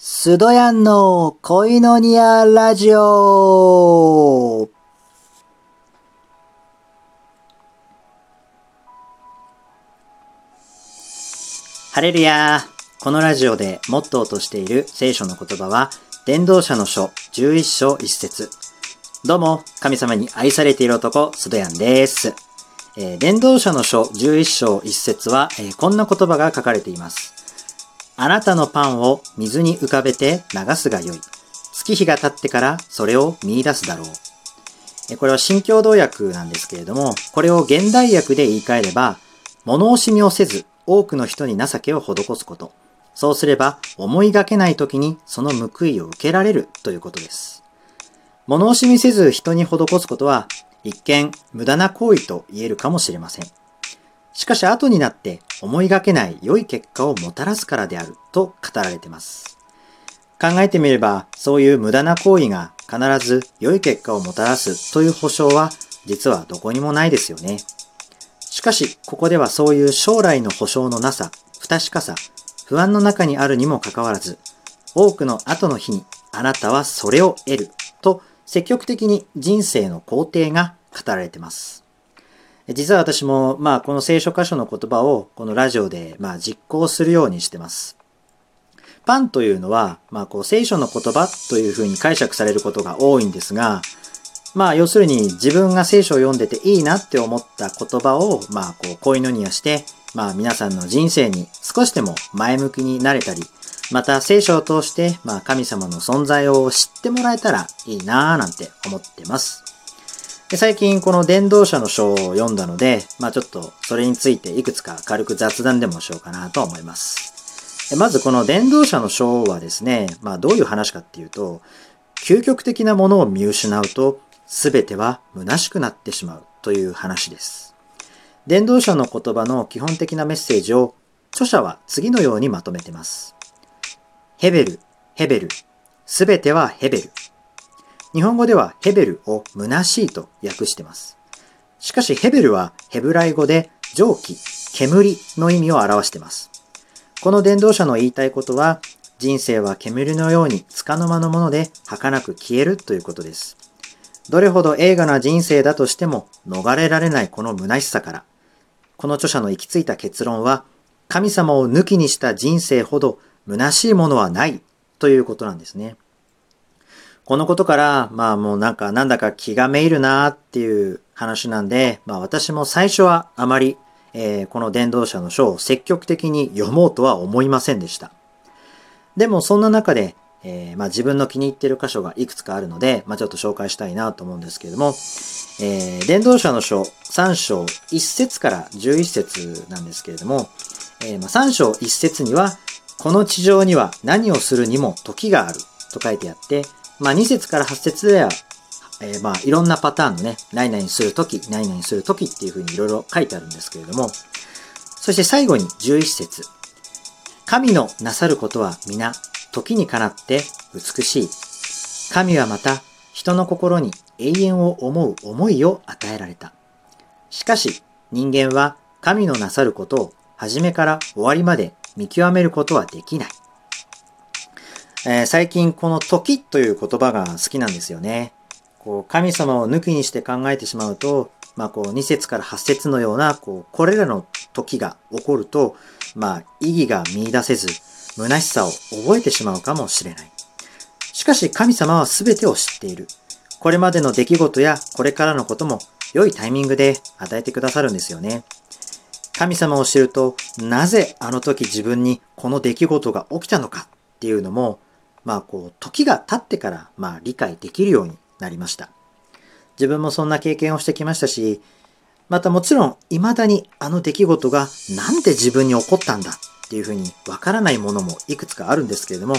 スドヤンの恋のニアラジオハレルヤこのラジオでモットーとしている聖書の言葉は、伝道者の書11章1節どうも、神様に愛されている男、スドヤンです。えー、伝道者の書11章1節は、えー、こんな言葉が書かれています。あなたのパンを水に浮かべて流すがよい。月日が経ってからそれを見出すだろう。これは新共同訳なんですけれども、これを現代訳で言い換えれば、物惜しみをせず多くの人に情けを施すこと。そうすれば思いがけない時にその報いを受けられるということです。物惜しみせず人に施すことは一見無駄な行為と言えるかもしれません。しかし後になって思いがけない良い結果をもたらすからであると語られています。考えてみれば、そういう無駄な行為が必ず良い結果をもたらすという保証は実はどこにもないですよね。しかし、ここではそういう将来の保証のなさ、不確かさ、不安の中にあるにもかかわらず、多くの後の日にあなたはそれを得ると積極的に人生の肯定が語られています。実は私も、まあ、この聖書箇所の言葉を、このラジオで、まあ、実行するようにしてます。パンというのは、まあ、こう、聖書の言葉というふうに解釈されることが多いんですが、まあ、要するに自分が聖書を読んでていいなって思った言葉を、まあ、こう、こういうのにはして、まあ、皆さんの人生に少しでも前向きになれたり、また聖書を通して、まあ、神様の存在を知ってもらえたらいいなぁなんて思ってます。で最近この伝道者の書を読んだので、まあちょっとそれについていくつか軽く雑談でもしようかなと思います。まずこの伝道者の書はですね、まあどういう話かっていうと、究極的なものを見失うと全ては虚しくなってしまうという話です。伝道者の言葉の基本的なメッセージを著者は次のようにまとめてます。ヘベル、ヘベル、すべてはヘベル。日本語ではヘベルを虚しいと訳しています。しかしヘベルはヘブライ語で蒸気、煙の意味を表しています。この伝道者の言いたいことは、人生は煙のように束の間のもので儚く消えるということです。どれほど映画な人生だとしても逃れられないこの虚しさから、この著者の行き着いた結論は、神様を抜きにした人生ほど虚しいものはないということなんですね。このことから、まあもうなんかなんだか気がめいるなっていう話なんで、まあ私も最初はあまり、えー、この伝道者の書を積極的に読もうとは思いませんでした。でもそんな中で、えー、まあ自分の気に入っている箇所がいくつかあるので、まあちょっと紹介したいなと思うんですけれども、えー、伝道者の書3章1節から11節なんですけれども、えー、まあ3章1節には、この地上には何をするにも時があると書いてあって、まあ、2節から8節では、えー、まあ、いろんなパターンのね、何々するとき、何々するときっていうふうにいろいろ書いてあるんですけれども、そして最後に11節神のなさることは皆、時にかなって美しい。神はまた、人の心に永遠を思う思いを与えられた。しかし、人間は神のなさることを初めから終わりまで見極めることはできない。えー、最近この時という言葉が好きなんですよね。こう神様を抜きにして考えてしまうと、まあこう2節から8節のような、こう、これらの時が起こると、まあ意義が見出せず、虚しさを覚えてしまうかもしれない。しかし神様は全てを知っている。これまでの出来事やこれからのことも良いタイミングで与えてくださるんですよね。神様を知ると、なぜあの時自分にこの出来事が起きたのかっていうのもまあこう、時が経ってから、まあ理解できるようになりました。自分もそんな経験をしてきましたし、またもちろん、未だにあの出来事がなんで自分に起こったんだっていうふうにわからないものもいくつかあるんですけれども、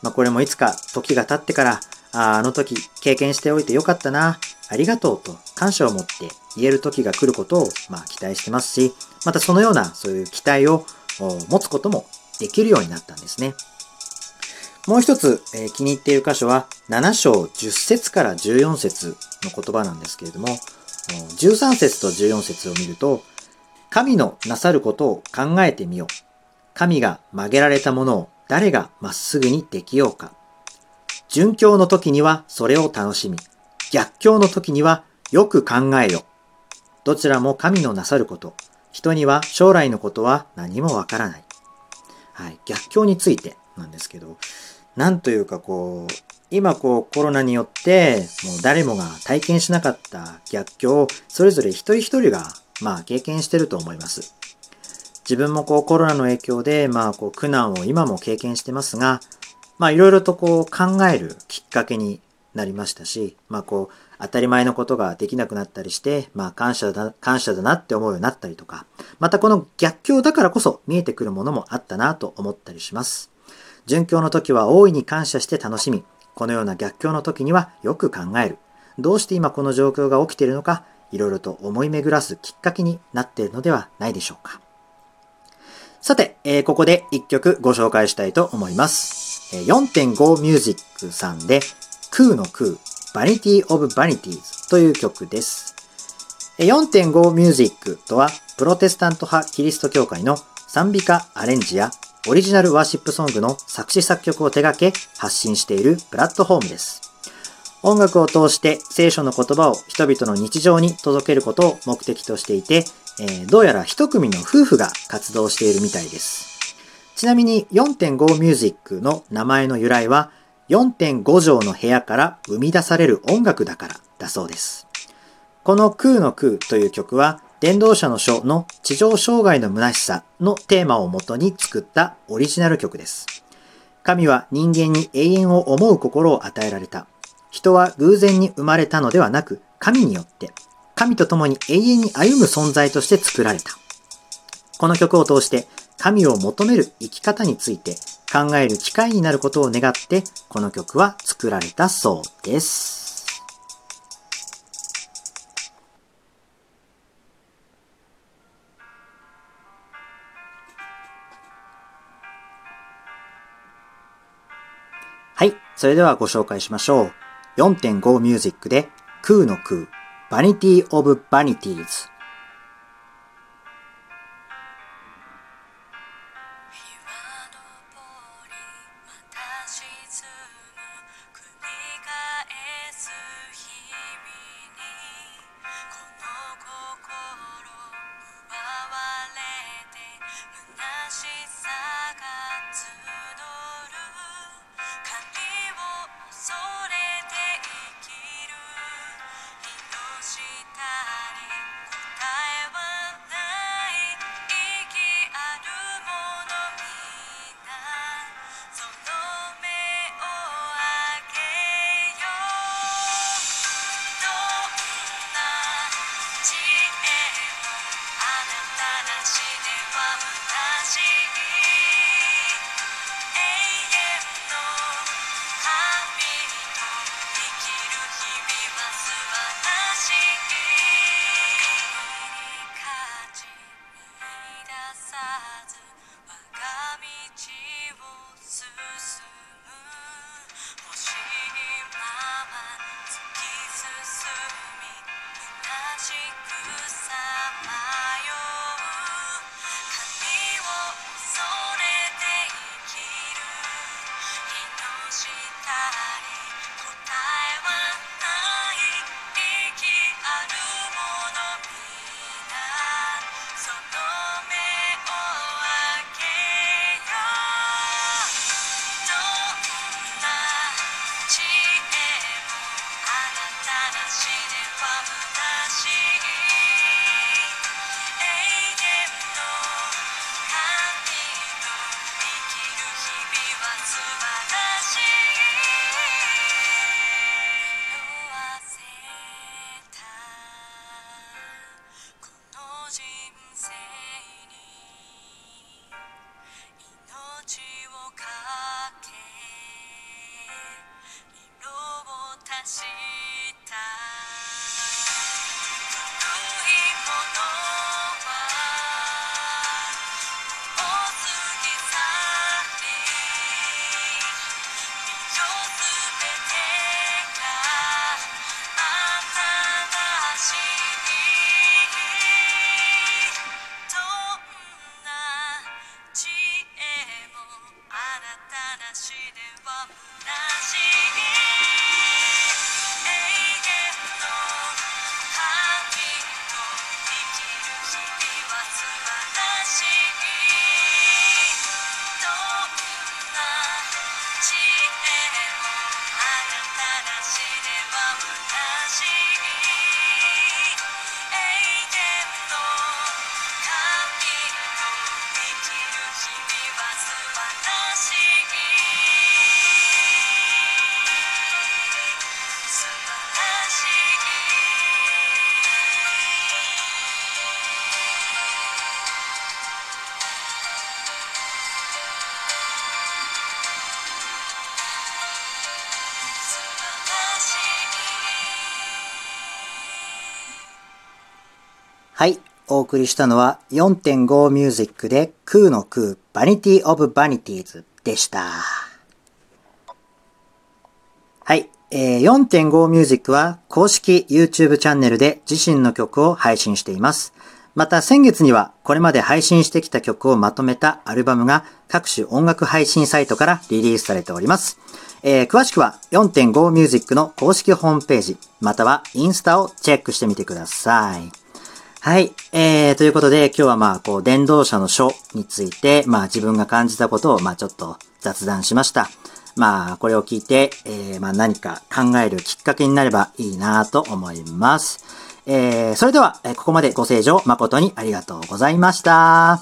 まあこれもいつか時が経ってから、ああの時経験しておいてよかったな、ありがとうと感謝を持って言える時が来ることを、まあ、期待してますし、またそのようなそういう期待を持つこともできるようになったんですね。もう一つ、えー、気に入っている箇所は7章10節から14節の言葉なんですけれども、13節と14節を見ると、神のなさることを考えてみよう。神が曲げられたものを誰がまっすぐにできようか。順境の時にはそれを楽しみ、逆境の時にはよく考えよ。どちらも神のなさること。人には将来のことは何もわからない。はい。逆境についてなんですけど、なんというかこう、今こうコロナによってもう誰もが体験しなかった逆境をそれぞれ一人一人がまあ経験してると思います。自分もこうコロナの影響でまあこう苦難を今も経験してますが、まあいろいろとこう考えるきっかけになりましたし、まあこう当たり前のことができなくなったりして、まあ感謝だ、感謝だなって思うようになったりとか、またこの逆境だからこそ見えてくるものもあったなと思ったりします。順境の時は大いに感謝して楽しみ、このような逆境の時にはよく考える。どうして今この状況が起きているのか、いろいろと思い巡らすきっかけになっているのではないでしょうか。さて、えー、ここで一曲ご紹介したいと思います。4.5ミュージックさんで、空の空、 Vanity of Vanities という曲です。4.5ミュージックとは、プロテスタント派キリスト教会の賛美歌アレンジやオリジナルワーシップソングの作詞作曲を手掛け発信しているプラットフォームです。音楽を通して聖書の言葉を人々の日常に届けることを目的としていて、えー、どうやら一組の夫婦が活動しているみたいです。ちなみに4.5ミュージックの名前の由来は4.5畳の部屋から生み出される音楽だからだそうです。この空の空という曲は電動車の書の地上障害の虚しさのテーマをもとに作ったオリジナル曲です。神は人間に永遠を思う心を与えられた。人は偶然に生まれたのではなく、神によって、神と共に永遠に歩む存在として作られた。この曲を通して、神を求める生き方について考える機会になることを願って、この曲は作られたそうです。それではご紹介しましょう。4.5ミュージックで空の空、バニティオブバニティーズ。お送りしたのは4.5ミュージックで空の空 Vanity of Vanities でした。はい。えー、4.5ミュージックは公式 YouTube チャンネルで自身の曲を配信しています。また先月にはこれまで配信してきた曲をまとめたアルバムが各種音楽配信サイトからリリースされております。えー、詳しくは4.5ミュージックの公式ホームページ、またはインスタをチェックしてみてください。はい。えー、ということで、今日はまあ、こう、電動車の書について、まあ、自分が感じたことを、まあ、ちょっと雑談しました。まあ、これを聞いて、えー、まあ、何か考えるきっかけになればいいなと思います。えー、それでは、えここまでご清聴誠にありがとうございました。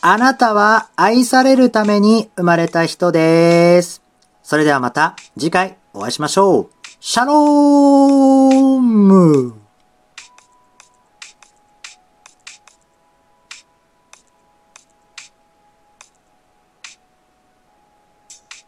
あなたは愛されるために生まれた人です。それではまた次回お会いしましょう。シャローム